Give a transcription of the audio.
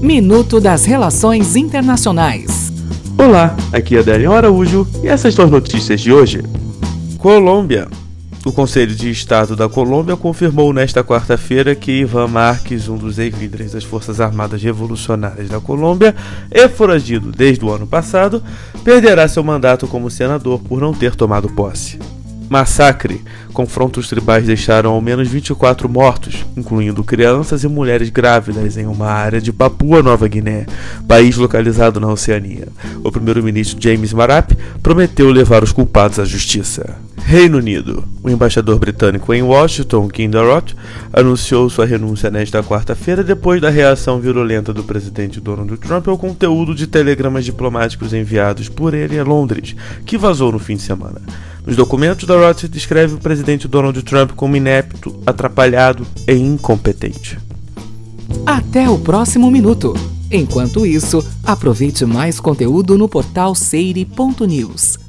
Minuto das Relações Internacionais. Olá, aqui é Adélio Araújo e essas são as notícias de hoje. Colômbia. O Conselho de Estado da Colômbia confirmou nesta quarta-feira que Ivan Marques, um dos ex-líderes das Forças Armadas Revolucionárias da Colômbia e foragido desde o ano passado, perderá seu mandato como senador por não ter tomado posse. Massacre. Confrontos tribais deixaram ao menos 24 mortos, incluindo crianças e mulheres grávidas em uma área de Papua Nova Guiné, país localizado na Oceania. O primeiro-ministro James Marap prometeu levar os culpados à justiça. Reino Unido. O embaixador britânico em Washington, Kim Darroch, anunciou sua renúncia nesta quarta-feira depois da reação virulenta do presidente Donald Trump ao conteúdo de telegramas diplomáticos enviados por ele a Londres, que vazou no fim de semana. Nos documentos, Darroch descreve o presidente Donald Trump como inepto, atrapalhado e incompetente. Até o próximo minuto. Enquanto isso, aproveite mais conteúdo no portal seire.news.